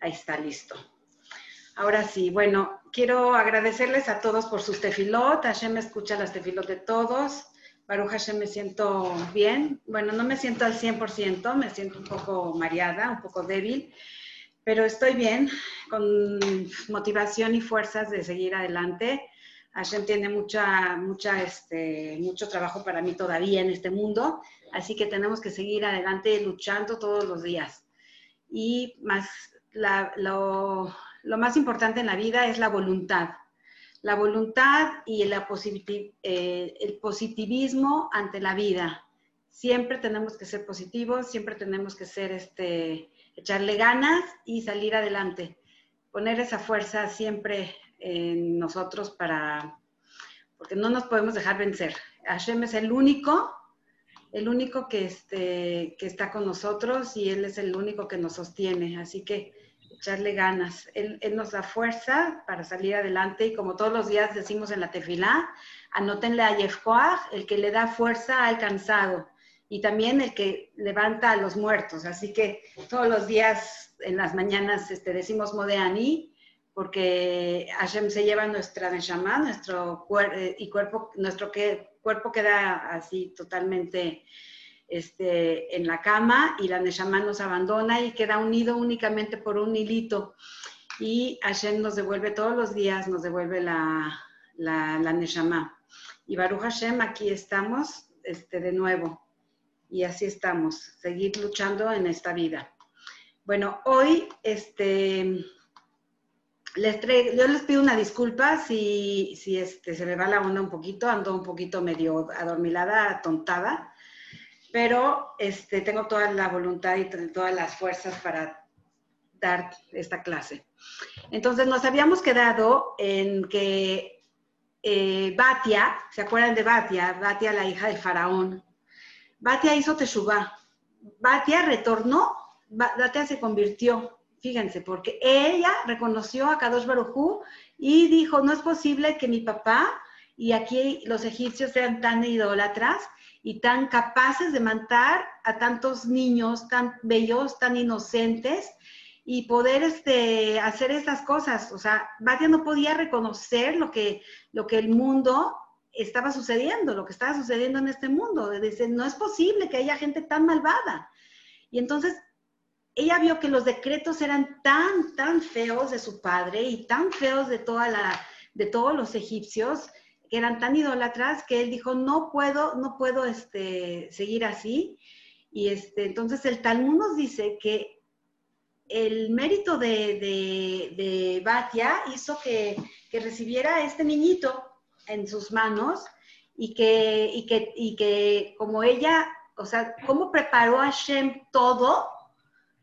Ahí está, listo. Ahora sí, bueno, quiero agradecerles a todos por sus tefilot. Hashem escucha las tefilot de todos. Baruch Hashem me siento bien. Bueno, no me siento al 100%, me siento un poco mareada, un poco débil, pero estoy bien, con motivación y fuerzas de seguir adelante. Hashem tiene mucha, mucha, este, mucho trabajo para mí todavía en este mundo, así que tenemos que seguir adelante luchando todos los días. Y más lo, más importante en la vida es la voluntad. La voluntad y eh, el positivismo ante la vida. Siempre tenemos que ser positivos, siempre tenemos que ser, este, echarle ganas y salir adelante. Poner esa fuerza siempre en nosotros para, porque no nos podemos dejar vencer. Hashem es el único, el único que, este, que está con nosotros y Él es el único que nos sostiene. Así que echarle ganas. Él, nos da fuerza para salir adelante y como todos los días decimos en la tefilá, anótenle a Yefkoach, el que le da fuerza al cansado y también el que levanta a los muertos. Así que todos los días en las mañanas este, decimos Modeani porque Hashem se lleva nuestra neshama, nuestro eh, y cuerpo, nuestro que, cuerpo queda así totalmente este, en la cama y la Neshama nos abandona y queda unido únicamente por un hilito. Y Hashem nos devuelve todos los días, nos devuelve la, la, la Neshama. Y Baruch Hashem, aquí estamos este, de nuevo. Y así estamos, seguir luchando en esta vida. Bueno, hoy este, les yo les pido una disculpa si, si este, se me va la onda un poquito, ando un poquito medio adormilada, atontada pero este, tengo toda la voluntad y todas las fuerzas para dar esta clase. Entonces nos habíamos quedado en que eh, Batia, ¿se acuerdan de Batia? Batia, la hija del faraón. Batia hizo Teshuvah. Batia retornó, Batia se convirtió, fíjense, porque ella reconoció a Kadosh Barujú y dijo, no es posible que mi papá y aquí los egipcios sean tan idólatras y tan capaces de matar a tantos niños tan bellos, tan inocentes y poder este, hacer estas cosas. O sea, Batia no podía reconocer lo que, lo que el mundo estaba sucediendo, lo que estaba sucediendo en este mundo. Dice, no es posible que haya gente tan malvada. Y entonces ella vio que los decretos eran tan, tan feos de su padre y tan feos de, toda la, de todos los egipcios que eran tan idólatras que él dijo, no puedo, no puedo este, seguir así. Y este, entonces el Talmud nos dice que el mérito de, de, Batia hizo que, que, recibiera este niñito en sus manos y que, y que, y que como ella, o sea, cómo preparó a Shem todo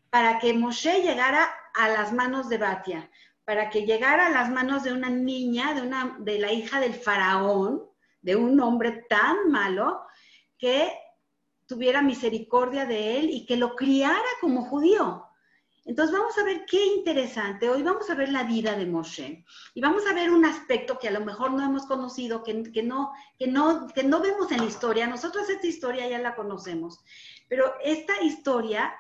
para que Moshe llegara a las manos de Batia para que llegara a las manos de una niña, de, una, de la hija del faraón, de un hombre tan malo, que tuviera misericordia de él y que lo criara como judío. Entonces vamos a ver qué interesante. Hoy vamos a ver la vida de Moshe y vamos a ver un aspecto que a lo mejor no hemos conocido, que, no, que, no, que no vemos en la historia. Nosotros esta historia ya la conocemos, pero esta historia,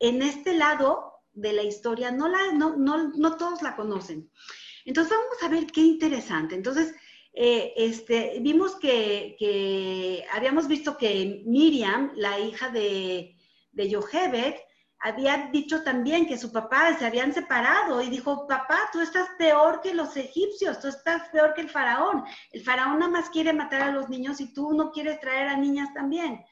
en este lado, de la historia, no, la, no, no, no todos la conocen. Entonces vamos a ver qué interesante. Entonces, eh, este, vimos que, que, habíamos visto que Miriam, la hija de, de Yohebed, había dicho también que su papá se habían separado y dijo, papá, tú estás peor que los egipcios, tú estás peor que el faraón. El faraón nada más quiere matar a los niños y tú no quieres traer a niñas también.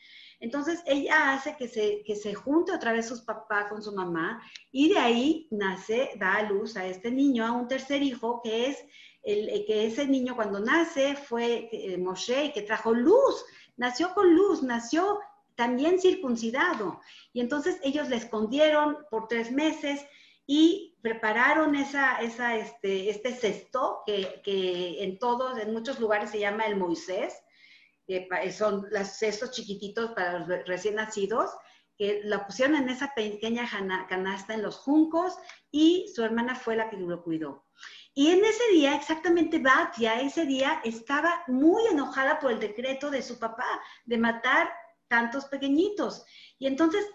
Entonces ella hace que se, que se junte otra vez su papá con su mamá y de ahí nace, da a luz a este niño, a un tercer hijo, que es el, que ese niño cuando nace fue eh, Moshe y que trajo luz, nació con luz, nació también circuncidado. Y entonces ellos le escondieron por tres meses y prepararon esa, esa, este, este cesto que, que, en todos, en muchos lugares se llama el Moisés, que son los cestos chiquititos para los recién nacidos, que la pusieron en esa pequeña canasta en los juncos y su hermana fue la que lo cuidó. Y en ese día, exactamente Batia, ese día estaba muy enojada por el decreto de su papá de matar tantos pequeñitos. Y entonces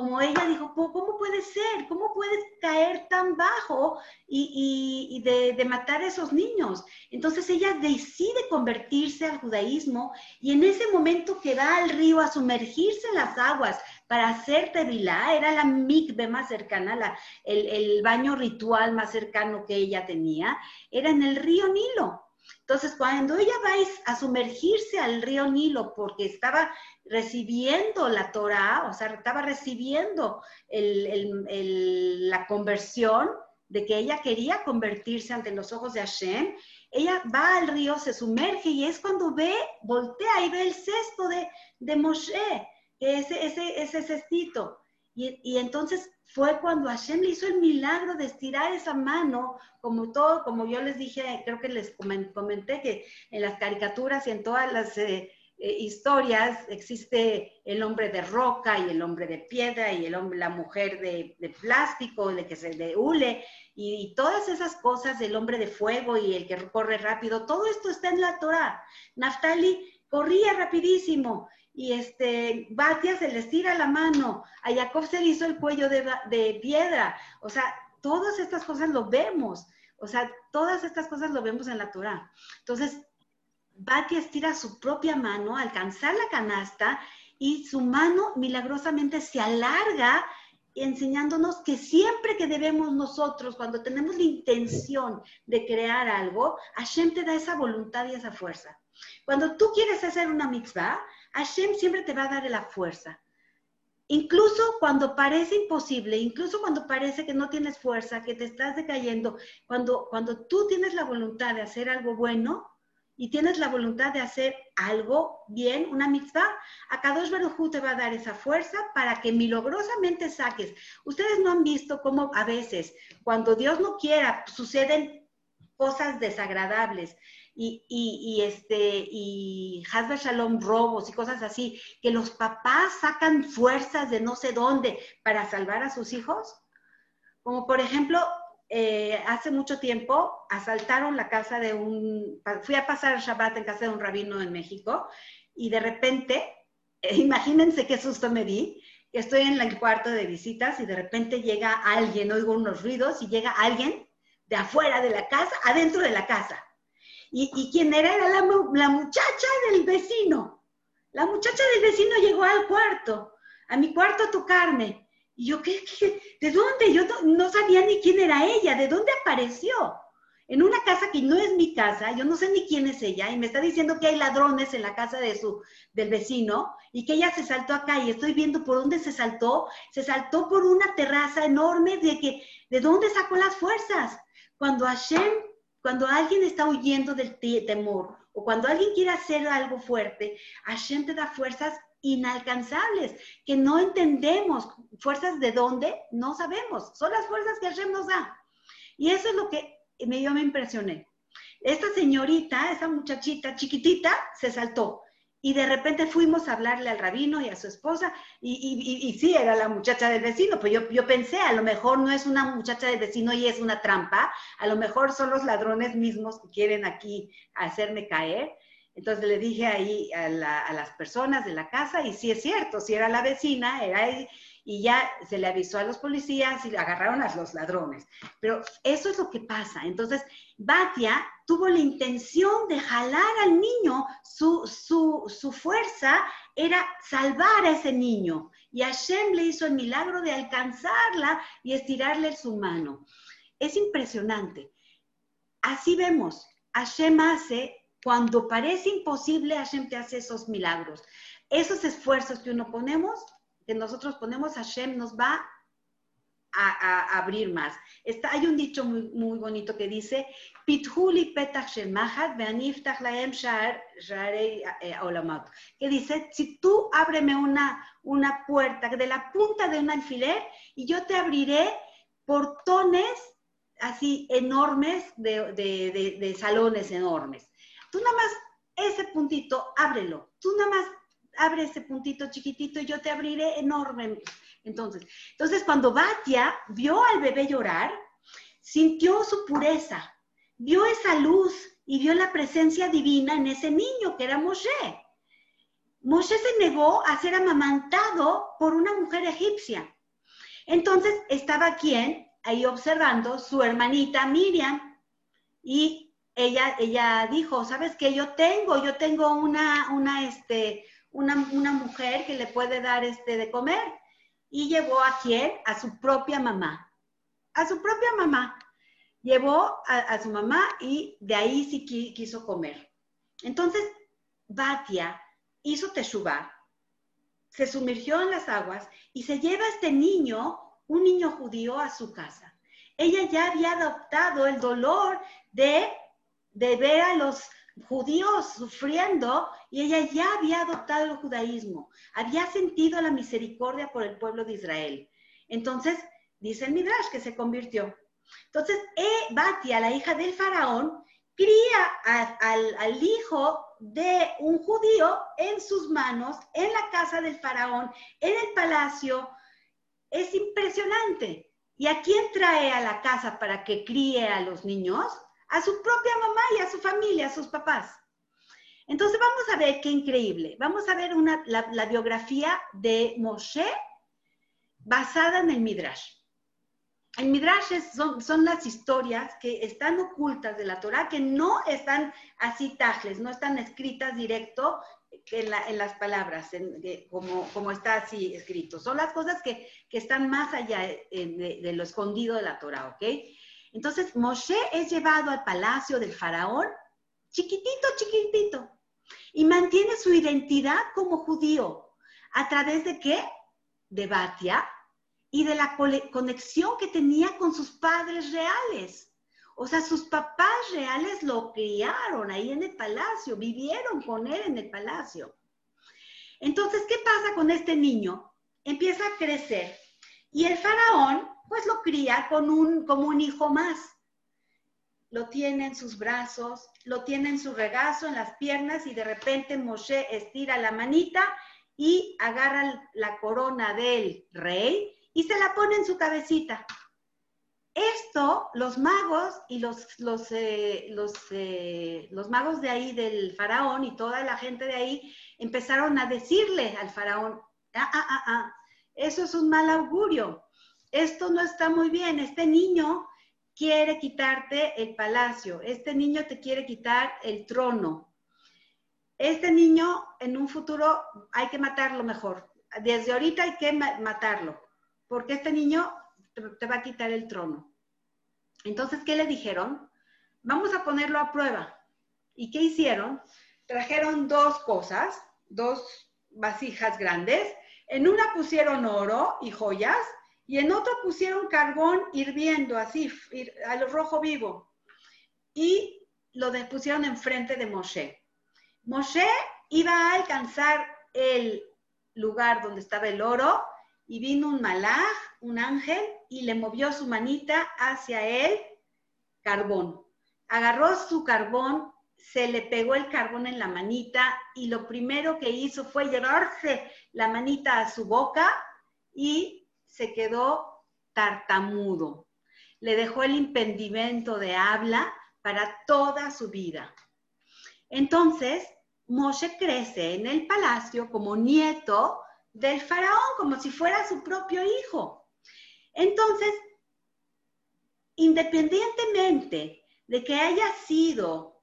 como ella dijo, ¿cómo puede ser? ¿Cómo puedes caer tan bajo y, de, matar a esos niños? Entonces ella decide convertirse al judaísmo y en ese momento que va al río a sumergirse en las aguas para hacer tevilá, era la mikve más cercana, el baño ritual más cercano que ella tenía, era en el río Nilo. Entonces, cuando ella va a sumergirse al río Nilo porque estaba recibiendo la Torah, o sea, estaba recibiendo la conversión de que ella quería convertirse ante los ojos de Hashem, ella va al río, se sumerge y es cuando ve, voltea y ve el cesto de, de Moshe, ese, ese, ese cestito. Y, y, entonces fue cuando Hashem le hizo el milagro de estirar esa mano, como todo, como yo les dije, creo que les comenté que en las caricaturas y en todas las eh, eh, historias existe el hombre de roca y el hombre de piedra y el hombre, la mujer de, plástico, de que se de hule y, todas esas cosas del hombre de fuego y el que corre rápido, todo esto está en la Torah. Naftali corría rapidísimo y este Batia se le estira la mano, a Jacob se le hizo el cuello de, de piedra, o sea, todas estas cosas lo vemos. O sea, todas estas cosas lo vemos en la Torah. Entonces, Batia estira su propia mano, alcanzar la canasta y su mano milagrosamente se alarga enseñándonos que siempre que debemos nosotros, cuando tenemos la intención de crear algo, Hashem te da esa voluntad y esa fuerza. Cuando tú quieres hacer una mitzvah, Hashem siempre te va a dar la fuerza. Incluso cuando parece imposible, incluso cuando parece que no tienes fuerza, que te estás decayendo, cuando, cuando tú tienes la voluntad de hacer algo bueno, y tienes la voluntad de hacer algo bien, una mitzvah, Kadosh Baruj te va a dar esa fuerza para que milagrosamente saques. Ustedes no han visto cómo a veces, cuando Dios no quiera, suceden cosas desagradables y, y, este, y Hasbe Shalom, robos y cosas así, que los papás sacan fuerzas de no sé dónde para salvar a sus hijos. Como por ejemplo, eh, hace mucho tiempo asaltaron la casa de un, fui a pasar Shabbat en casa de un rabino en México y de repente, eh, imagínense qué susto me di, estoy en el cuarto de visitas y de repente llega alguien, oigo unos ruidos y llega alguien de afuera de la casa, adentro de la casa. ¿Y, y quién era? Era la, muchacha del vecino. La muchacha del vecino llegó al cuarto, a mi cuarto a tocarme. Y yo, ¿qué, de dónde? Yo no, sabía ni quién era ella, ¿de dónde apareció? En una casa que no es mi casa, yo no sé ni quién es ella, y me está diciendo que hay ladrones en la casa de su, del vecino, y que ella se saltó acá, y estoy viendo por dónde se saltó, se saltó por una terraza enorme, de que, ¿de dónde sacó las fuerzas? Cuando Hashem, cuando alguien está huyendo del temor, o cuando alguien quiere hacer algo fuerte, Hashem te da fuerzas inalcanzables, que no entendemos. ¿Fuerzas de dónde? No sabemos. Son las fuerzas que Hashem nos da. Y eso es lo que me, yo me impresioné. Esta señorita, esa muchachita chiquitita, se saltó. Y de repente fuimos a hablarle al rabino y a su esposa, y, y, sí, era la muchacha del vecino, pues yo, yo, pensé, a lo mejor no es una muchacha del vecino y es una trampa, a lo mejor son los ladrones mismos que quieren aquí hacerme caer, entonces le dije ahí a, las personas de la casa, y sí es cierto, si era la vecina, era y ya se le avisó a los policías y agarraron a los ladrones. Pero eso es lo que pasa. Entonces, Batia tuvo la intención de jalar al niño, su, su fuerza era salvar a ese niño. Y Hashem le hizo el milagro de alcanzarla y estirarle su mano. Es impresionante. Así vemos, Hashem hace cuando parece imposible, Hashem te hace esos milagros. Esos esfuerzos que uno ponemos, que nosotros ponemos, Hashem nos va a, abrir más. Está, hay un dicho muy, muy bonito que dice, Pithuli eh. Que dice, si tú ábreme una, una puerta de la punta de un alfiler y yo te abriré portones así enormes, de, de salones enormes. Tú nada más ese puntito, ábrelo. Tú nada más abre ese puntito chiquitito y yo te abriré enorme. Entonces, entonces cuando Batia vio al bebé llorar, sintió su pureza, vio esa luz y vio la presencia divina en ese niño que era Moshe. Moshe se negó a ser amamantado por una mujer egipcia. Entonces estaba quien ahí observando su hermanita Miriam y ella, ella dijo, ¿sabes qué? Yo tengo, yo tengo una, una, este, una, mujer que le puede dar este de comer. Y llevó a quién? A su propia mamá. A su propia mamá. Llevó a, su mamá y de ahí sí quiso comer. Entonces, Batia hizo teshuvah, se sumergió en las aguas y se lleva a este niño, un niño judío, a su casa. Ella ya había adoptado el dolor de, de ver a los judíos sufriendo y ella ya había adoptado el judaísmo, había sentido la misericordia por el pueblo de Israel. Entonces, dice el Midrash que se convirtió. Entonces, e, Batia, la hija del faraón, cría al, al hijo de un judío en sus manos, en la casa del faraón, en el palacio. Es impresionante. ¿Y a quién trae a la casa para que críe a los niños? A su propia mamá y a su familia, a sus papás. Entonces vamos a ver qué increíble. Vamos a ver una, la, biografía de Moshe basada en el Midrash. El Midrash son, son, las historias que están ocultas de la Torah, que no están así tajles, no están escritas directo en, las palabras, como, como, está así escrito. Son las cosas que, están más allá de, de, lo escondido de la Torah, ¿ok? Entonces, Moshe es llevado al palacio del faraón, chiquitito, chiquitito, y mantiene su identidad como judío. ¿A través de qué? De Batia y de la conexión que tenía con sus padres reales. O sea, sus papás reales lo criaron ahí en el palacio, vivieron con él en el palacio. Entonces, ¿qué pasa con este niño? Empieza a crecer y el faraón pues lo cría con un, como un hijo más. Lo tiene en sus brazos, lo tiene en su regazo, en las piernas, y de repente Moshe estira la manita y agarra la corona del rey y se la pone en su cabecita. Esto, los magos y los, los, eh, los, eh, los, magos de ahí del faraón y toda la gente de ahí empezaron a decirle al faraón, ah, ah, ah, ah, eso es un mal augurio esto no está muy bien, este niño quiere quitarte el palacio, este niño te quiere quitar el trono. Este niño en un futuro hay que matarlo mejor. Desde ahorita hay que matarlo, porque este niño te va a quitar el trono. Entonces, ¿qué le dijeron? Vamos a ponerlo a prueba. ¿Y qué hicieron? Trajeron dos cosas, dos vasijas grandes. En una pusieron oro y joyas y en otro pusieron carbón hirviendo, así, a lo rojo vivo. Y lo pusieron enfrente de Moshe. Moshe iba a alcanzar el lugar donde estaba el oro y vino un malaj, un ángel, y le movió su manita hacia el carbón. Agarró su carbón, se le pegó el carbón en la manita y lo primero que hizo fue llevarse la manita a su boca y se quedó tartamudo. Le dejó el impedimento de habla para toda su vida. Entonces, Moshe crece en el palacio como nieto del faraón, como si fuera su propio hijo. Entonces, independientemente de que haya sido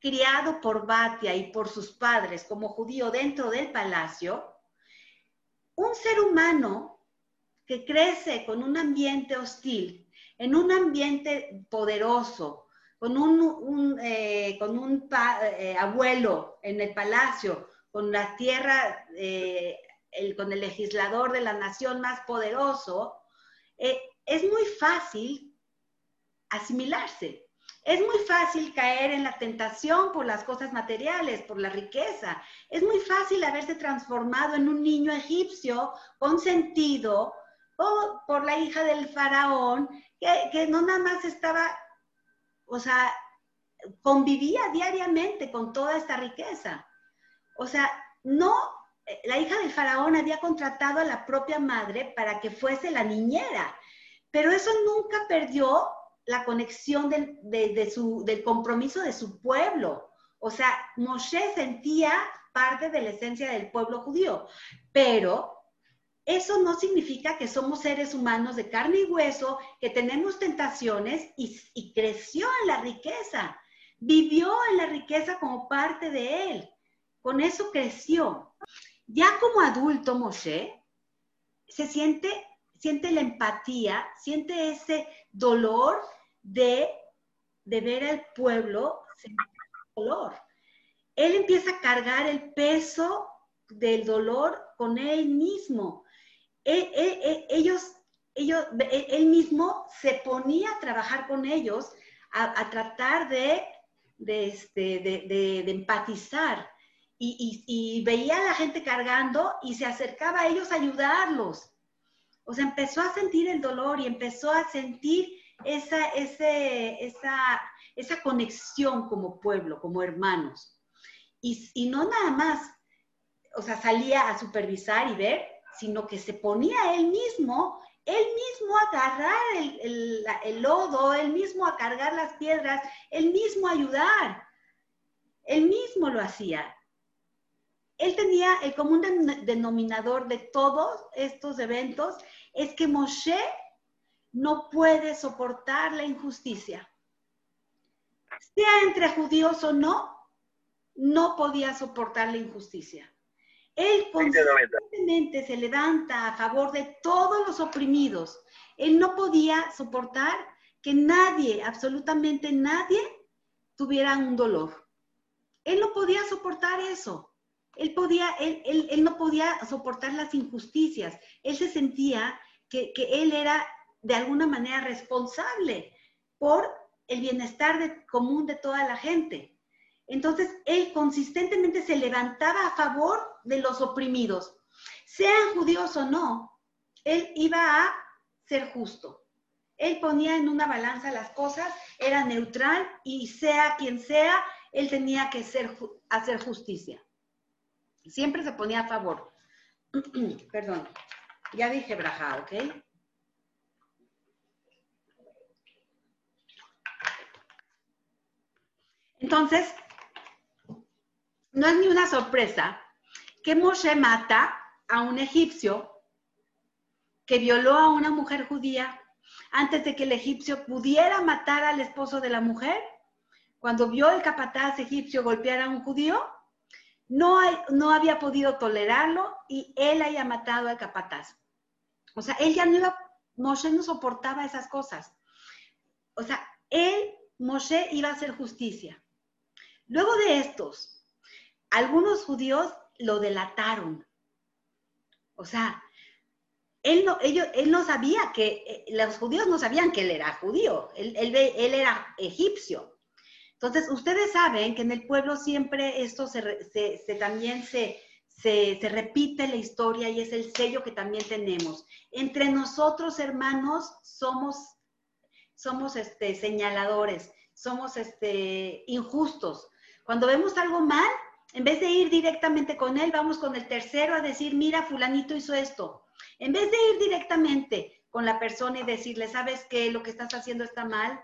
criado por Batia y por sus padres como judío dentro del palacio, un ser humano que crece con un ambiente hostil, en un ambiente poderoso, con un, eh, con un eh, abuelo en el palacio, con la tierra, eh, con el legislador de la nación más poderoso, es muy fácil asimilarse. Es muy fácil caer en la tentación por las cosas materiales, por la riqueza. Es muy fácil haberse transformado en un niño egipcio consentido o por la hija del faraón que, que no nada más estaba, o sea, convivía diariamente con toda esta riqueza. O sea, no, la hija del faraón había contratado a la propia madre para que fuese la niñera, pero eso nunca perdió la conexión del, de, su, del compromiso de su pueblo. O sea, Moshe sentía parte de la esencia del pueblo judío, pero eso no significa que somos seres humanos de carne y hueso, que tenemos tentaciones y, creció en la riqueza, vivió en la riqueza como parte de él. Con eso creció. Ya como adulto, Moshe se siente, siente la empatía, siente ese dolor de, ver al pueblo dolor. Él empieza a cargar el peso del dolor con él mismo. Ellos, ellos, él mismo se ponía a trabajar con ellos, a, tratar de, este, de, empatizar. Y, y, veía a la gente cargando y se acercaba a ellos a ayudarlos. O sea, empezó a sentir el dolor y empezó a sentir esa, esa, esa conexión como pueblo, como hermanos. Y, y, no nada más, o sea, salía a supervisar y ver, sino que se ponía él mismo, él mismo a agarrar el, lodo, él mismo a cargar las piedras, él mismo a ayudar. Él mismo lo hacía. Él tenía el común denominador de todos estos eventos, es que Moshe no puede soportar la injusticia. Sea entre judíos o no, no podía soportar la injusticia. Él constantemente se levanta a favor de todos los oprimidos. Él no podía soportar que nadie, absolutamente nadie, tuviera un dolor. Él no podía soportar eso. Él, podía, él, él, no podía soportar las injusticias. Él se sentía que, que él era de alguna manera responsable por el bienestar común de toda la gente. Entonces, él consistentemente se levantaba a favor de los oprimidos, sean judíos o no, él iba a ser justo. Él ponía en una balanza las cosas, era neutral y sea quien sea, él tenía que ser, hacer justicia. Siempre se ponía a favor. Perdón, ya dije Braja, ¿ok? Entonces, no es ni una sorpresa que Moshe mata a un egipcio que violó a una mujer judía antes de que el egipcio pudiera matar al esposo de la mujer. Cuando vio el capataz egipcio golpear a un judío, no, no había podido tolerarlo y él haya matado al capataz. O sea, él ya no iba, Moshe no soportaba esas cosas. O sea, él, Moshe, iba a hacer justicia. Luego de estos, algunos judíos lo delataron. O sea, él no, ellos, él no sabía que, eh, los judíos no sabían que él era judío, él, él, era egipcio. Entonces, ustedes saben que en el pueblo siempre esto se, también se, se, repite la historia y es el sello que también tenemos. Entre nosotros, hermanos, somos, somos este, señaladores, somos este, injustos. Cuando vemos algo mal, en vez de ir directamente con él, vamos con el tercero a decir, mira, fulanito hizo esto. En vez de ir directamente con la persona y decirle, ¿sabes qué? Lo que estás haciendo está mal,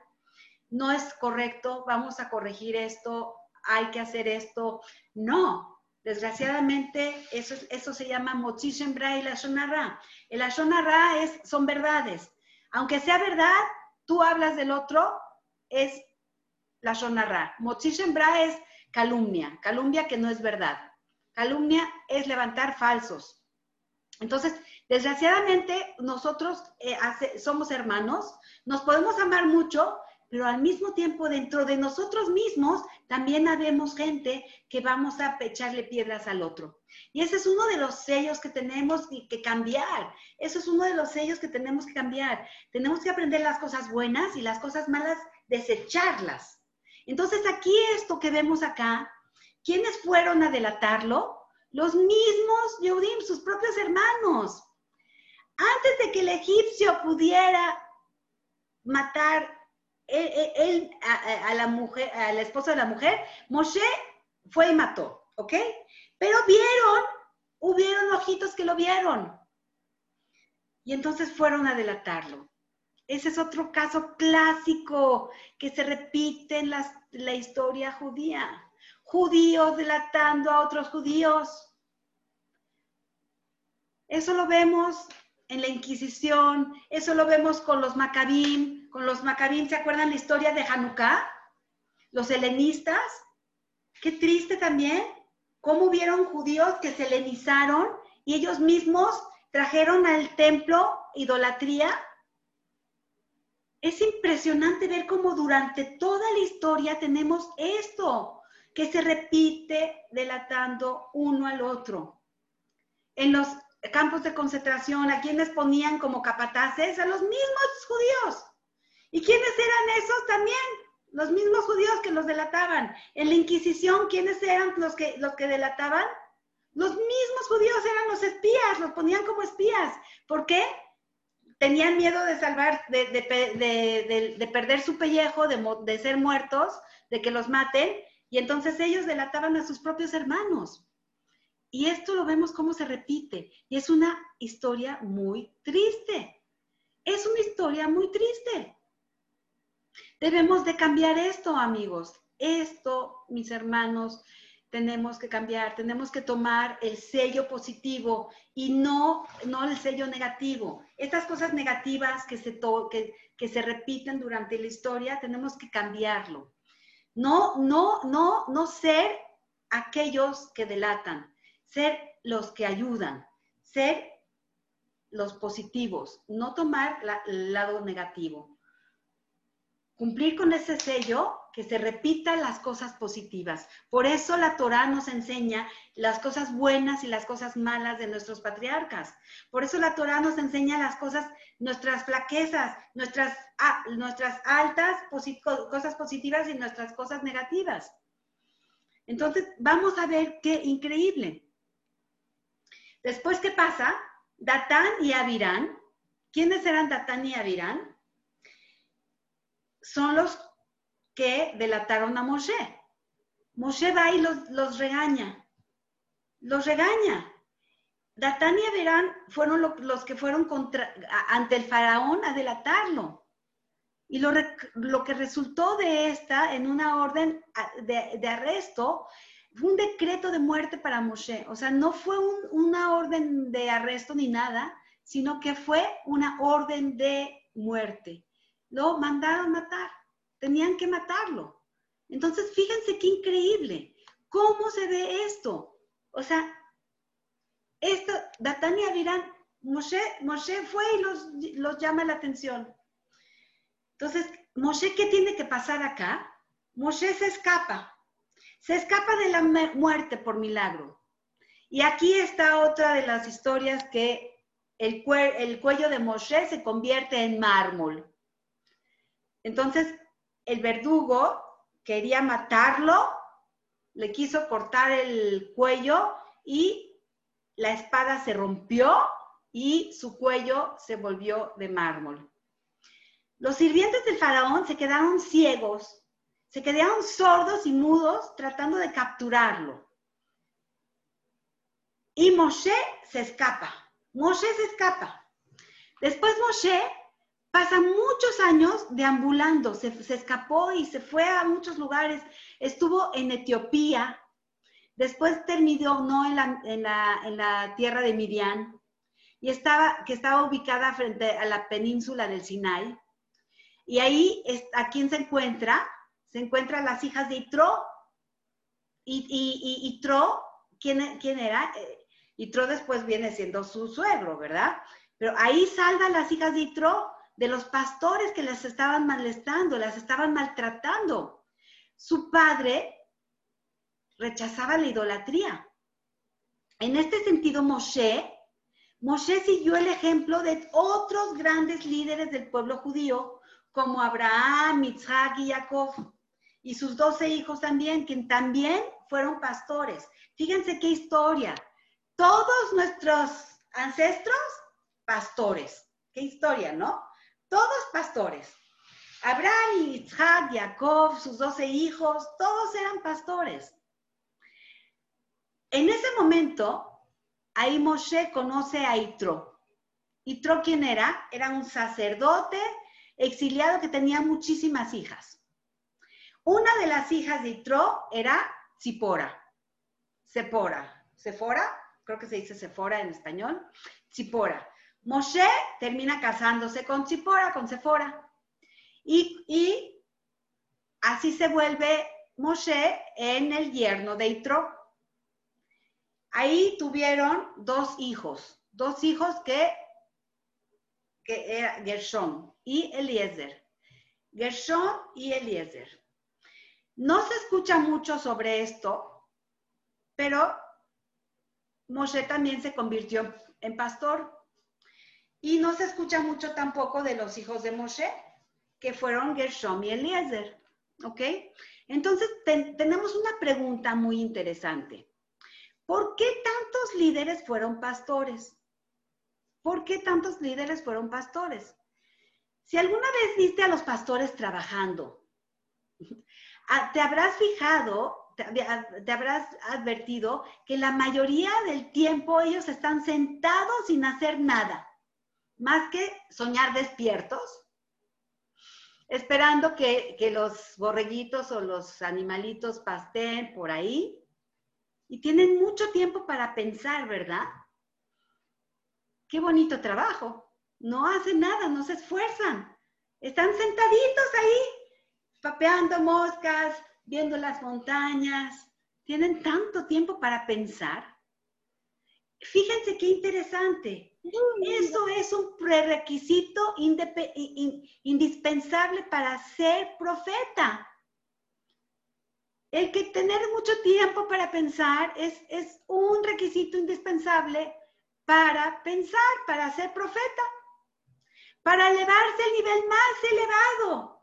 no es correcto, vamos a corregir esto, hay que hacer esto. No, desgraciadamente eso, eso se llama Mochishembra y la Shonara. El Ashonara es, son verdades. Aunque sea verdad, tú hablas del otro, es la Shonara. Mochishembra es calumnia, calumnia que no es verdad. Calumnia es levantar falsos. Entonces, desgraciadamente, nosotros eh, somos hermanos, nos podemos amar mucho, pero al mismo tiempo dentro de nosotros mismos también habemos gente que vamos a echarle piedras al otro. Y ese es uno de los sellos que tenemos que cambiar. Eso es uno de los sellos que tenemos que cambiar. Tenemos que aprender las cosas buenas y las cosas malas, desecharlas. Entonces aquí esto que vemos acá, ¿quiénes fueron a delatarlo? Los mismos Yehudim, sus propios hermanos. Antes de que el egipcio pudiera matar él, a, la mujer, a la esposa de la mujer, Moshe fue y mató, ¿ok? Pero vieron, hubieron ojitos que lo vieron. Y entonces fueron a delatarlo. Ese es otro caso clásico que se repite en la historia judía. Judíos delatando a otros judíos. Eso lo vemos en la Inquisición, eso lo vemos con los Macabim, con los Macabim, ¿se acuerdan la historia de Hanukkah? Los helenistas, qué triste también, cómo hubieron judíos que se helenizaron y ellos mismos trajeron al templo idolatría. Es impresionante ver cómo durante toda la historia tenemos esto, que se repite delatando uno al otro. En los campos de concentración, ¿a quienes ponían como capataces? A los mismos judíos. ¿Y quiénes eran esos también? Los mismos judíos que los delataban. En la Inquisición, ¿quiénes eran los que, los que delataban? Los mismos judíos eran los espías, los ponían como espías. ¿Por qué? Tenían miedo de salvar, de, de, perder su pellejo, de ser muertos, de que los maten, y entonces ellos delataban a sus propios hermanos. Y esto lo vemos cómo se repite. Y es una historia muy triste. Es una historia muy triste. Debemos de cambiar esto, amigos. Esto, mis hermanos, tenemos que cambiar. Tenemos que tomar el sello positivo y no, no el sello negativo. Estas cosas negativas que se, que, que se repiten durante la historia, tenemos que cambiarlo. No, no, no, no ser aquellos que delatan ser los que ayudan, ser los positivos, no tomar el lado negativo. Cumplir con ese sello, que se repitan las cosas positivas. Por eso la Torah nos enseña las cosas buenas y las cosas malas de nuestros patriarcas. Por eso la Torah nos enseña las cosas, nuestras flaquezas, nuestras, ah, nuestras altas cosas positivas y nuestras cosas negativas. Entonces, vamos a ver qué increíble. Después, ¿qué pasa? Datán y Avirán. ¿Quiénes eran Datán y Avirán? Son los que delataron a Moshe. Moshe va y los, regaña. Los regaña. Datán y Avirán fueron los que fueron contra, ante el faraón a delatarlo. Y lo, que resultó de esta, en una orden de, de arresto, fue un decreto de muerte para Moshe. O sea, no fue una orden de arresto ni nada, sino que fue una orden de muerte. Lo mandaron matar. Tenían que matarlo. Entonces, fíjense qué increíble. ¿Cómo se ve esto? O sea, esto, Datania dirán, Moshe, Moshe fue y los, los llama la atención. Entonces, Moshe, ¿qué tiene que pasar acá? Moshe se escapa se escapa de la muerte por milagro. Y aquí está otra de las historias que el, el cuello de Moshe se convierte en mármol. Entonces, el verdugo quería matarlo, le quiso cortar el cuello y la espada se rompió y su cuello se volvió de mármol. Los sirvientes del faraón se quedaron ciegos se quedaron sordos y mudos tratando de capturarlo. Y Moshe se escapa. Moshe se escapa. Después Moshe pasa muchos años deambulando, se, escapó y se fue a muchos lugares. Estuvo en Etiopía, después terminó ¿no? en, la, en, la, tierra de Midian, y estaba, que estaba ubicada frente a la península del Sinai. Y ahí, ¿a quién se encuentra? se encuentran las hijas de Itro. Y, y, Itro, ¿quién, ¿quién, era? Eh, Itro después viene siendo su suegro, ¿verdad? Pero ahí salvan las hijas de Itro de los pastores que las estaban molestando, las estaban maltratando. Su padre rechazaba la idolatría. En este sentido, Moshe, Moshe siguió el ejemplo de otros grandes líderes del pueblo judío, como Abraham, Isaac y Jacob y sus doce hijos también, que también fueron pastores. Fíjense qué historia. Todos nuestros ancestros, pastores. Qué historia, ¿no? Todos pastores. Abraham, Isaac, Jacob, sus doce hijos, todos eran pastores. En ese momento, ahí Moshe conoce a Itro. ¿Itro quién era? Era un sacerdote exiliado que tenía muchísimas hijas. Una de las hijas de Itro era Zipora. Sepora. Sephora, creo que se dice Sephora en español. Zipora. Moshe termina casándose con Zipora, con Sephora. Y, así se vuelve Moshe en el yerno de Itro. Ahí tuvieron dos hijos, dos hijos que, que era y Eliezer. Gershon y Eliezer. No se escucha mucho sobre esto, pero Moshe también se convirtió en pastor. Y no se escucha mucho tampoco de los hijos de Moshe que fueron Gershom y Eliezer. ¿Ok? Entonces, tenemos una pregunta muy interesante. ¿Por qué tantos líderes fueron pastores? ¿Por qué tantos líderes fueron pastores? Si alguna vez viste a los pastores trabajando, te habrás fijado, te habrás advertido que la mayoría del tiempo ellos están sentados sin hacer nada, más que soñar despiertos esperando que, los borreguitos o los animalitos pasteen por ahí. Y tienen mucho tiempo para pensar, ¿verdad? Qué bonito trabajo. No hacen nada, no se esfuerzan. Están sentaditos ahí, papeando moscas, viendo las montañas. Tienen tanto tiempo para pensar. Fíjense qué interesante. Eso es un prerequisito indispensable para ser profeta. El que tener mucho tiempo para pensar es, es un requisito indispensable para pensar, para ser profeta, para elevarse al nivel más elevado,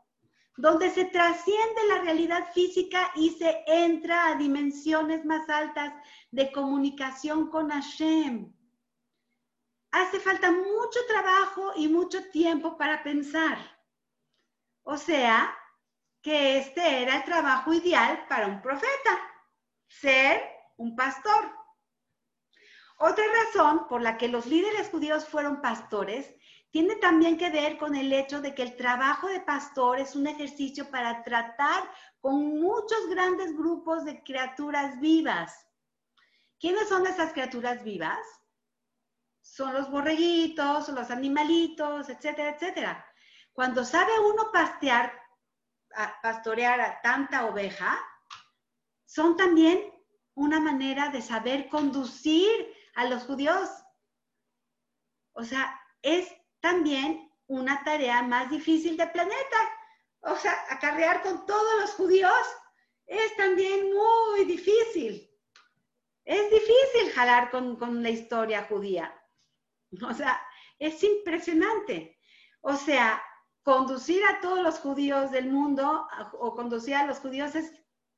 donde se trasciende la realidad física y se entra a dimensiones más altas de comunicación con Hashem hace falta mucho trabajo y mucho tiempo para pensar. O sea, que este era el trabajo ideal para un profeta, ser un pastor. Otra razón por la que los líderes judíos fueron pastores tiene también que ver con el hecho de que el trabajo de pastor es un ejercicio para tratar con muchos grandes grupos de criaturas vivas. ¿Quiénes son esas criaturas vivas? Son los borreguitos, los animalitos, etcétera, etcétera. Cuando sabe uno pastear, pastorear a tanta oveja, son también una manera de saber conducir a los judíos. O sea, es también una tarea más difícil del planeta. O sea, acarrear con todos los judíos es también muy difícil. Es difícil jalar con, con la historia judía. O sea, es impresionante. O sea, conducir a todos los judíos del mundo o conducir a los judíos es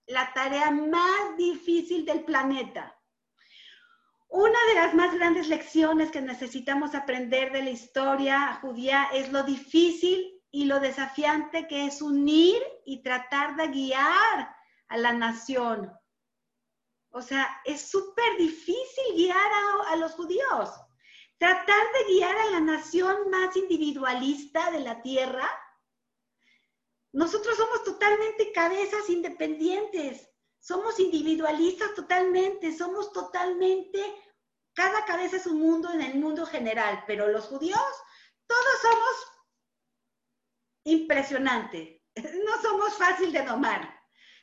la tarea más difícil del planeta. Una de las más grandes lecciones que necesitamos aprender de la historia judía es lo difícil y lo desafiante que es unir y tratar de guiar a la nación. O sea, es súper difícil guiar a, a los judíos tratar de guiar a la nación más individualista de la tierra. Nosotros somos totalmente cabezas independientes, somos individualistas totalmente, somos totalmente, cada cabeza es un mundo en el mundo general, pero los judíos, todos somos impresionante, no somos fácil de domar,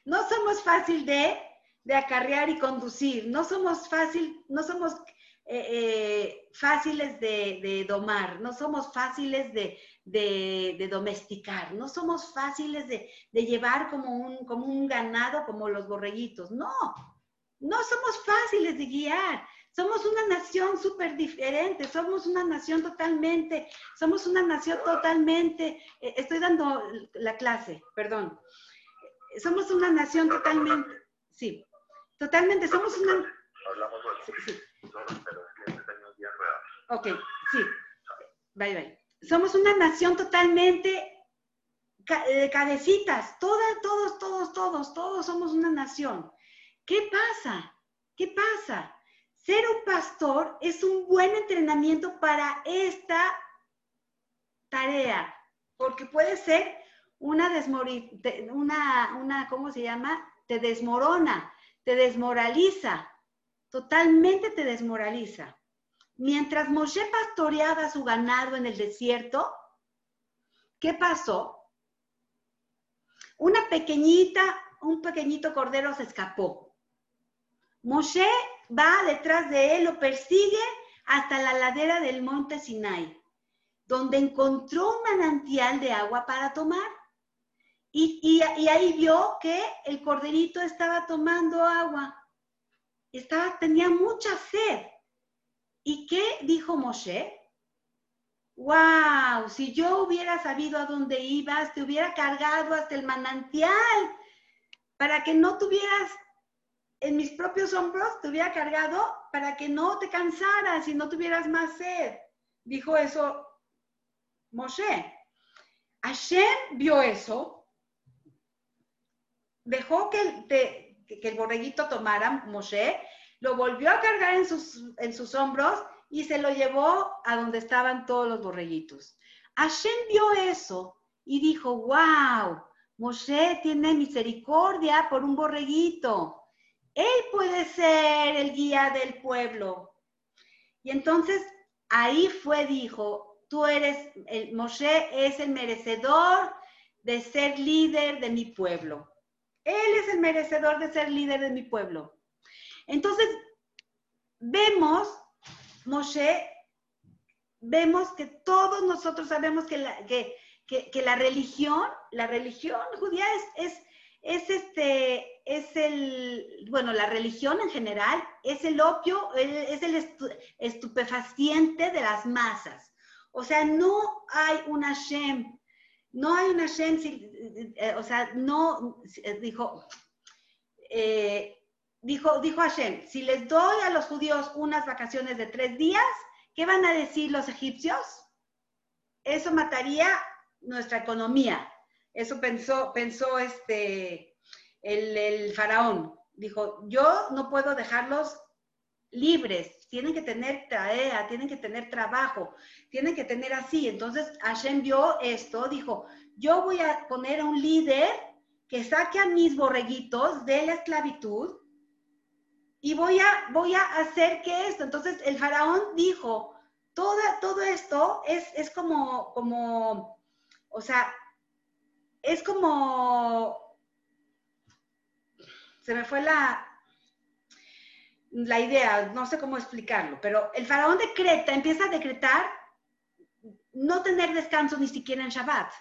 no somos fácil de, de acarrear y conducir, no somos fácil, no somos eh, eh, fáciles de, domar, no somos fáciles de, domesticar, no somos fáciles de, llevar como un, como un ganado como los borreguitos, no, no somos fáciles de guiar. Somos una nación súper diferente, somos una nación totalmente, somos una nación totalmente, eh, estoy dando la clase, perdón, somos una nación totalmente, sí, totalmente, somos una... Hablamos sí, Ok, sí. Bye, bye. Somos una nación totalmente cabecitas, todas, todos, todos, todos, todos somos una nación. ¿Qué pasa? ¿Qué pasa? Ser un pastor es un buen entrenamiento para esta tarea, porque puede ser una, una, una, ¿cómo se llama? Te desmorona, te desmoraliza, totalmente te desmoraliza. Mientras Moshe pastoreaba su ganado en el desierto, ¿qué pasó? Una pequeñita, un pequeñito cordero se escapó. Moshe va detrás de él, lo persigue hasta la ladera del monte Sinai, donde encontró un manantial de agua para tomar. Y, ahí vio que el corderito estaba tomando agua. Estaba, tenía mucha sed. ¿Y qué dijo Moshe? ¡Wow! Si yo hubiera sabido a dónde ibas, te hubiera cargado hasta el manantial para que no tuvieras en mis propios hombros, te hubiera cargado para que no te cansaras y no tuvieras más sed. Dijo eso Moshe. Hashem vio eso, dejó que el, que el borreguito tomara Moshe lo volvió a cargar en sus, en sus hombros y se lo llevó a donde estaban todos los borreguitos. Hashem vio eso y dijo, wow, Moshe tiene misericordia por un borreguito. Él puede ser el guía del pueblo. Y entonces ahí fue, dijo, tú eres, el, Moshe es el merecedor de ser líder de mi pueblo. Él es el merecedor de ser líder de mi pueblo. Entonces, vemos, Moshe, vemos que todos nosotros sabemos que la, que, la religión, la religión judía es, es, es, este, es el, bueno, la religión en general es el opio, es el estupefaciente de las masas. O sea, no hay una Shem, no hay una Shem, eh, o sea, no, dijo, eh, dijo, dijo Hashem, si les doy a los judíos unas vacaciones de tres días, ¿qué van a decir los egipcios? Eso mataría nuestra economía. Eso pensó, pensó este, el, el faraón. Dijo, yo no puedo dejarlos libres, tienen que tener tarea, tienen que tener trabajo, tienen que tener así. Entonces Hashem vio esto, dijo, yo voy a poner a un líder que saque a mis borreguitos de la esclavitud y voy a, voy a hacer que esto. Entonces el faraón dijo, Toda, todo esto es, es como, como, o sea, es como, se me fue la, la idea, no sé cómo explicarlo, pero el faraón decreta, empieza a decretar no tener descanso ni siquiera en Shabbat.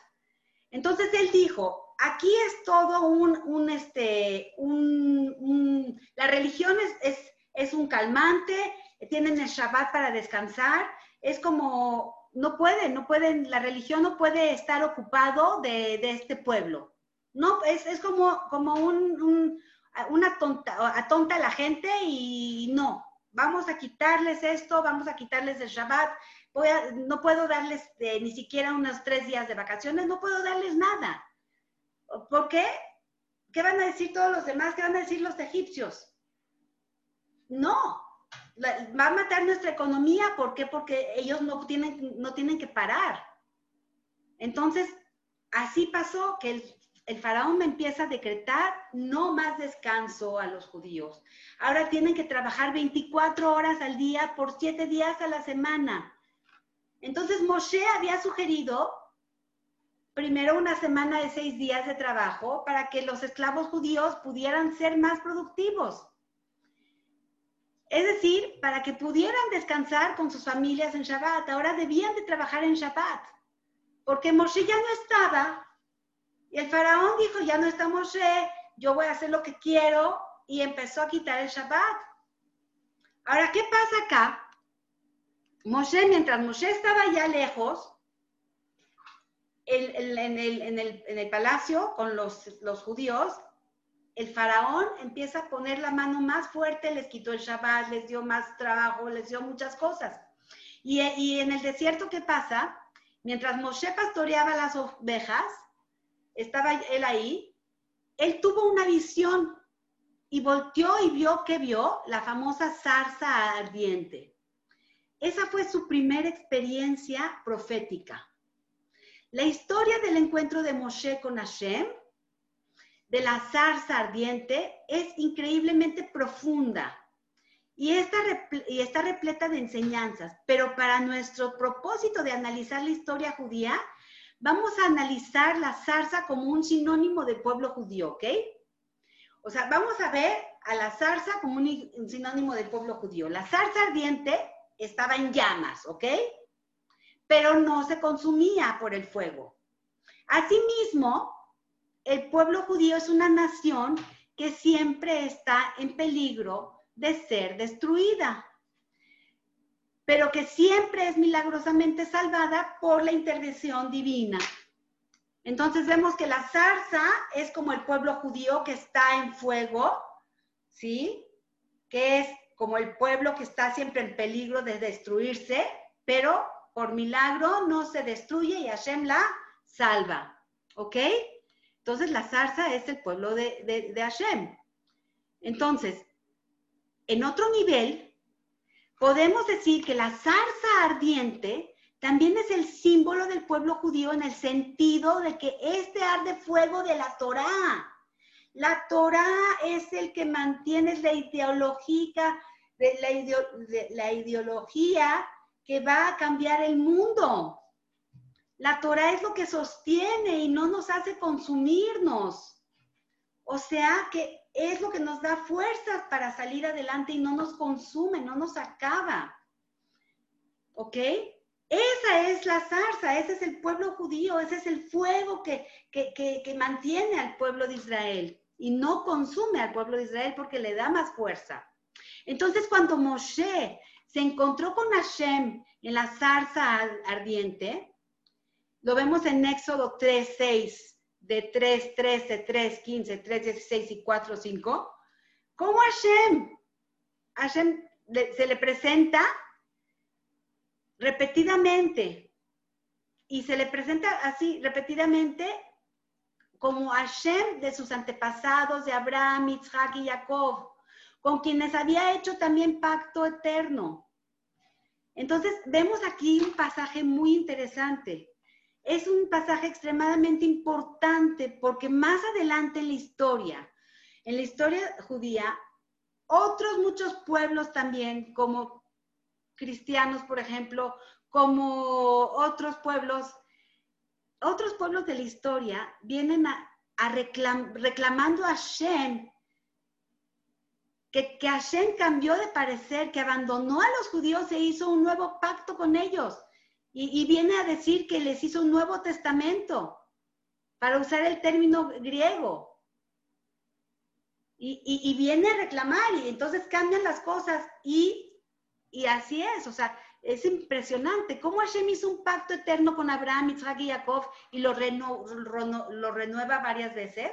Entonces él dijo, aquí es todo un, este, un, la religión es, es, un calmante, tienen el Shabbat para descansar, es como, no pueden, no pueden, la religión no puede estar ocupado de, este pueblo. No, es, es como, como un, una tonta, atonta a la gente y no, vamos a quitarles esto, vamos a quitarles el Shabbat, Voy no puedo darles eh, ni siquiera unos tres días de vacaciones, no puedo darles nada. ¿Por qué? ¿Qué van a decir todos los demás? ¿Qué van a decir los egipcios? No, va a matar nuestra economía. ¿Por qué? Porque ellos no tienen, no tienen que parar. Entonces, así pasó que el, el faraón me empieza a decretar no más descanso a los judíos. Ahora tienen que trabajar 24 horas al día por 7 días a la semana. Entonces Moshe había sugerido primero una semana de seis días de trabajo para que los esclavos judíos pudieran ser más productivos. Es decir, para que pudieran descansar con sus familias en Shabbat. Ahora debían de trabajar en Shabbat, porque Moshe ya no estaba. Y el faraón dijo, ya no está Moshe, yo voy a hacer lo que quiero, y empezó a quitar el Shabbat. Ahora, ¿qué pasa acá? Moshe, mientras Moshe estaba ya lejos, en, el, palacio con los, judíos, el faraón empieza a poner la mano más fuerte, les quitó el Shabbat, les dio más trabajo, les dio muchas cosas. Y, en el desierto, ¿qué pasa? Mientras Moshe pastoreaba las ovejas, estaba él ahí, él tuvo una visión y volteó y vio que vio la famosa zarza ardiente. Esa fue su primera experiencia profética. La historia del encuentro de Moshe con Hashem, de la zarza ardiente, es increíblemente profunda y está, y está repleta de enseñanzas. Pero para nuestro propósito de analizar la historia judía, vamos a analizar la zarza como un sinónimo del pueblo judío, ¿ok? O sea, vamos a ver a la zarza como un sinónimo del pueblo judío. La zarza ardiente estaba en llamas, ¿ok? Pero no se consumía por el fuego. Asimismo, el pueblo judío es una nación que siempre está en peligro de ser destruida, pero que siempre es milagrosamente salvada por la intervención divina. Entonces vemos que la zarza es como el pueblo judío que está en fuego, ¿sí? Que es como el pueblo que está siempre en peligro de destruirse, pero por milagro no se destruye y Hashem la salva. ¿Ok? Entonces la zarza es el pueblo de, de, de Hashem. Entonces, en otro nivel, podemos decir que la zarza ardiente también es el símbolo del pueblo judío en el sentido de que este arde fuego de la Torá. La Torá es el que mantiene la ideología, la, ideología que va a cambiar el mundo. La Torah es lo que sostiene y no nos hace consumirnos. O sea que es lo que nos da fuerzas para salir adelante y no nos consume, no nos acaba. ¿Ok? Esa es la zarza, ese es el pueblo judío, ese es el fuego que, que, que mantiene al pueblo de Israel y no consume al pueblo de Israel porque le da más fuerza. Entonces, cuando Moshe se encontró con Hashem en la zarza ardiente, lo vemos en Éxodo 3, 6, de 3, 13, 3, 15, 3, 16 y 4, 5, ¿cómo Hashem, Hashem se le presenta repetidamente y se le presenta así repetidamente como Hashem de sus antepasados, de Abraham, Isaac y Jacob con quienes había hecho también pacto eterno. Entonces, vemos aquí un pasaje muy interesante. Es un pasaje extremadamente importante porque más adelante en la historia, en la historia judía, otros muchos pueblos también, como cristianos, por ejemplo, como otros pueblos, otros pueblos de la historia vienen a, reclamando a Shem que, que Hashem cambió de parecer, que abandonó a los judíos e hizo un nuevo pacto con ellos. Y, viene a decir que les hizo un nuevo testamento, para usar el término griego. Y, y, viene a reclamar y entonces cambian las cosas y, y así es, o sea, es impresionante. ¿Cómo Hashem hizo un pacto eterno con Abraham, Isaac y Jacob y lo, lo renueva varias veces?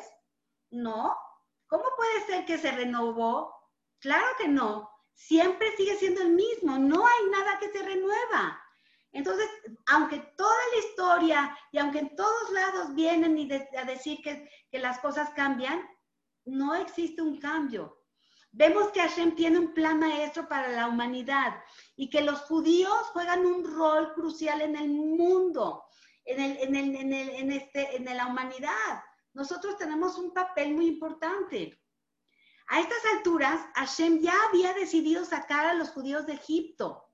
No. ¿Cómo puede ser que se renovó Claro que no. Siempre sigue siendo el mismo. No hay nada que se renueva. Entonces, aunque toda la historia y aunque en todos lados vienen a decir que, que las cosas cambian, no existe un cambio. Vemos que Hashem tiene un plan maestro para la humanidad y que los judíos juegan un rol crucial en el mundo, en, el, en, el, en, el, en, este, en la humanidad. Nosotros tenemos un papel muy importante. A estas alturas, Hashem ya había decidido sacar a los judíos de Egipto.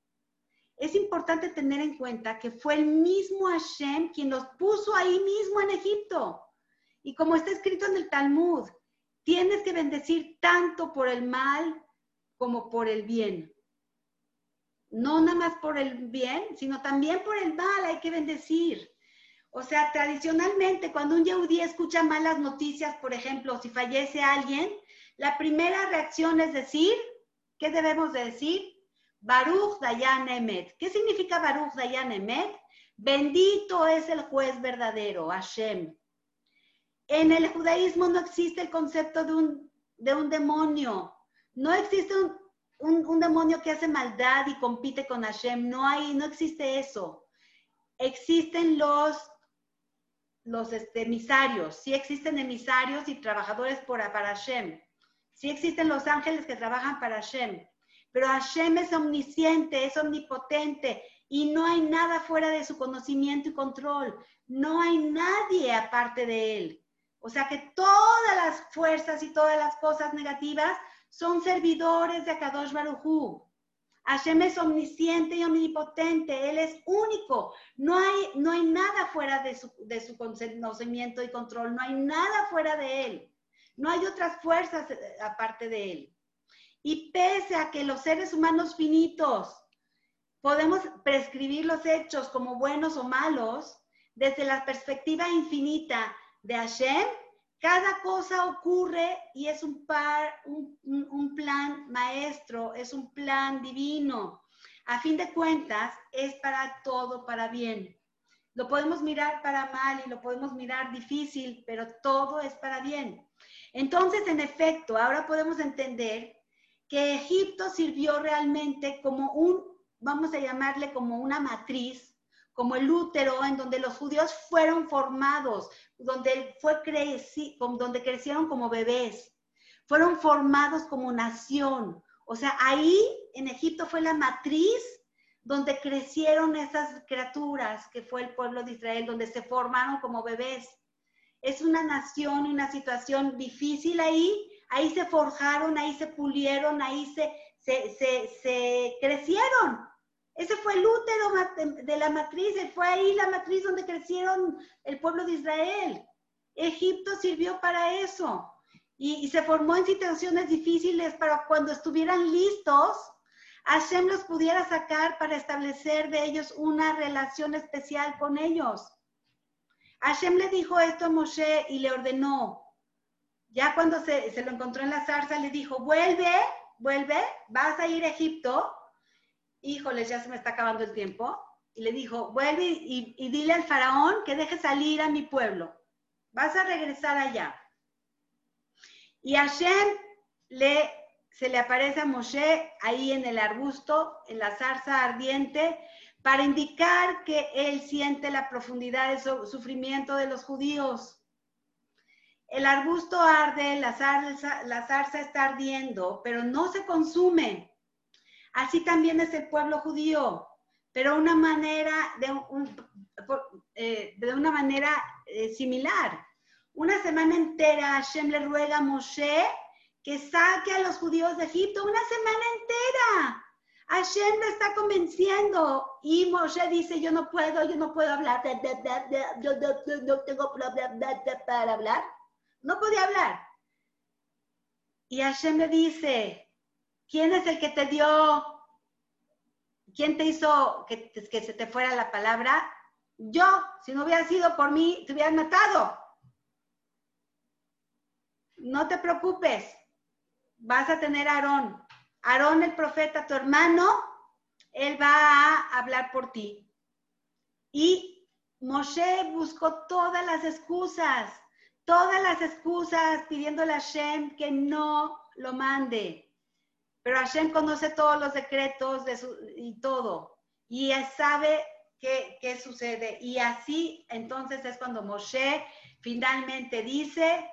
Es importante tener en cuenta que fue el mismo Hashem quien los puso ahí mismo en Egipto. Y como está escrito en el Talmud, tienes que bendecir tanto por el mal como por el bien. No nada más por el bien, sino también por el mal hay que bendecir. O sea, tradicionalmente cuando un yehudí escucha malas noticias, por ejemplo, si fallece alguien, la primera reacción es decir, ¿qué debemos de decir? Baruch Dayan Emet. ¿Qué significa Baruch Dayan Emet? Bendito es el juez verdadero, Hashem. En el judaísmo no existe el concepto de un, de un demonio. No existe un, un, demonio que hace maldad y compite con Hashem. No hay, no existe eso. Existen los los este, emisarios, sí existen emisarios y trabajadores por, para Hashem, sí existen los ángeles que trabajan para Hashem, pero Hashem es omnisciente, es omnipotente y no hay nada fuera de su conocimiento y control, no hay nadie aparte de él. O sea que todas las fuerzas y todas las cosas negativas son servidores de Akadosh Baruj Hashem es omnisciente y omnipotente, Él es único. No hay, no hay nada fuera de su, de su conocimiento y control, no hay nada fuera de Él. No hay otras fuerzas eh, aparte de Él. Y pese a que los seres humanos finitos podemos prescribir los hechos como buenos o malos, desde la perspectiva infinita de Hashem, cada cosa ocurre y es un, un, plan maestro, es un plan divino. A fin de cuentas, es para todo, para bien. Lo podemos mirar para mal y lo podemos mirar difícil, pero todo es para bien. Entonces, en efecto, ahora podemos entender que Egipto sirvió realmente como un, vamos a llamarle como una matriz como el útero, en donde los judíos fueron formados, donde, fue creci donde crecieron como bebés, fueron formados como nación. O sea, ahí en Egipto fue la matriz donde crecieron esas criaturas, que fue el pueblo de Israel, donde se formaron como bebés. Es una nación y una situación difícil ahí, ahí se forjaron, ahí se pulieron, ahí se, se, se, crecieron. Ese fue el útero de la matriz, fue ahí la matriz donde crecieron el pueblo de Israel. Egipto sirvió para eso y, se formó en situaciones difíciles para cuando estuvieran listos, Hashem los pudiera sacar para establecer de ellos una relación especial con ellos. Hashem le dijo esto a Moshe y le ordenó. Ya cuando se, se lo encontró en la zarza, le dijo, vuelve, vuelve, vas a ir a Egipto híjole, ya se me está acabando el tiempo. Y le dijo, vuelve y, dile al faraón que deje salir a mi pueblo. Vas a regresar allá. Y Hashem le, se le aparece a Moshe ahí en el arbusto, en la zarza ardiente, para indicar que él siente la profundidad del sufrimiento de los judíos. El arbusto arde, la zarza, la zarza está ardiendo, pero no se consume. Así también es el pueblo judío, pero eh, de una manera eh, similar. Una semana entera Hashem le ruega a Moshe que saque a los judíos de Egipto, una semana entera. Hashem le está convenciendo y Moshe dice, yo no puedo, yo no puedo hablar, yo no, tengo para hablar. No podía hablar. Y Hashem le dice, ¿Quién es el que te dio? ¿Quién te hizo que, que se te fuera la palabra? Yo, si no hubiera sido por mí, te hubieran matado. No te preocupes, vas a tener a Aarón. Aarón, el profeta, tu hermano, él va a hablar por ti. Y Moshe buscó todas las excusas, todas las excusas pidiéndole a Shem que no lo mande. Pero Hashem conoce todos los decretos de su, y todo. Y él sabe qué, qué sucede. Y así entonces es cuando Moshe finalmente dice,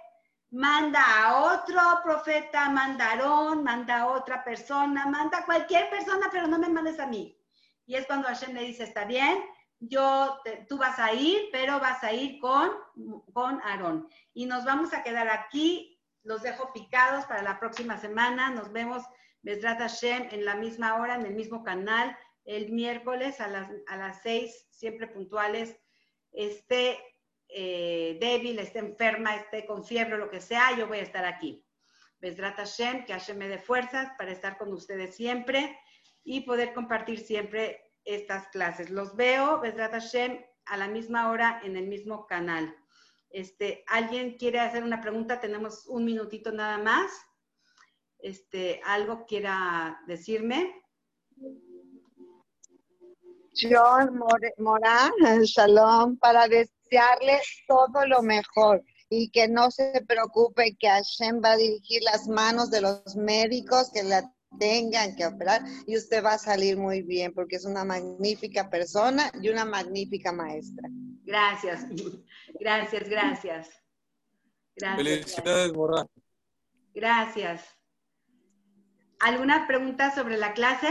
manda a otro profeta, manda a Aarón, manda a otra persona, manda a cualquier persona, pero no me mandes a mí. Y es cuando Hashem le dice, está bien, yo, tú vas a ir, pero vas a ir con, con Aarón. Y nos vamos a quedar aquí, los dejo picados para la próxima semana, nos vemos Besrat Hashem en la misma hora, en el mismo canal, el miércoles a las, a las seis, siempre puntuales, esté eh, débil, esté enferma, esté con fiebre, lo que sea, yo voy a estar aquí. Besrat Hashem, que Hashem me dé fuerzas para estar con ustedes siempre y poder compartir siempre estas clases. Los veo, Besrat Hashem, a la misma hora en el mismo canal. Este, ¿Alguien quiere hacer una pregunta? Tenemos un minutito nada más este, algo quiera decirme. John Morán, Shalom, para desearle todo lo mejor y que no se preocupe que Hashem va a dirigir las manos de los médicos que la tengan que operar y usted va a salir muy bien porque es una magnífica persona y una magnífica maestra. Gracias. Gracias, gracias. Gracias. Felicidades, Mora. Gracias. ¿Alguna pregunta sobre la clase?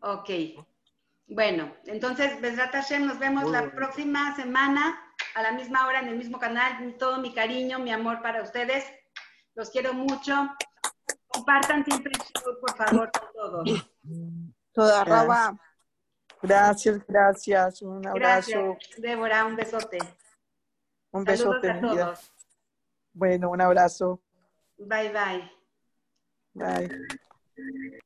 Ok. Bueno, entonces, Besrat Hashem, nos vemos la próxima semana a la misma hora en el mismo canal. Todo mi cariño, mi amor para ustedes. Los quiero mucho. Compartan siempre, por favor, con todos. Toda Raba. Gracias, gracias. Un abrazo. Gracias, Débora, un besote. Un besote. a todos. Bueno, un abrazo. Bye, bye. Bye.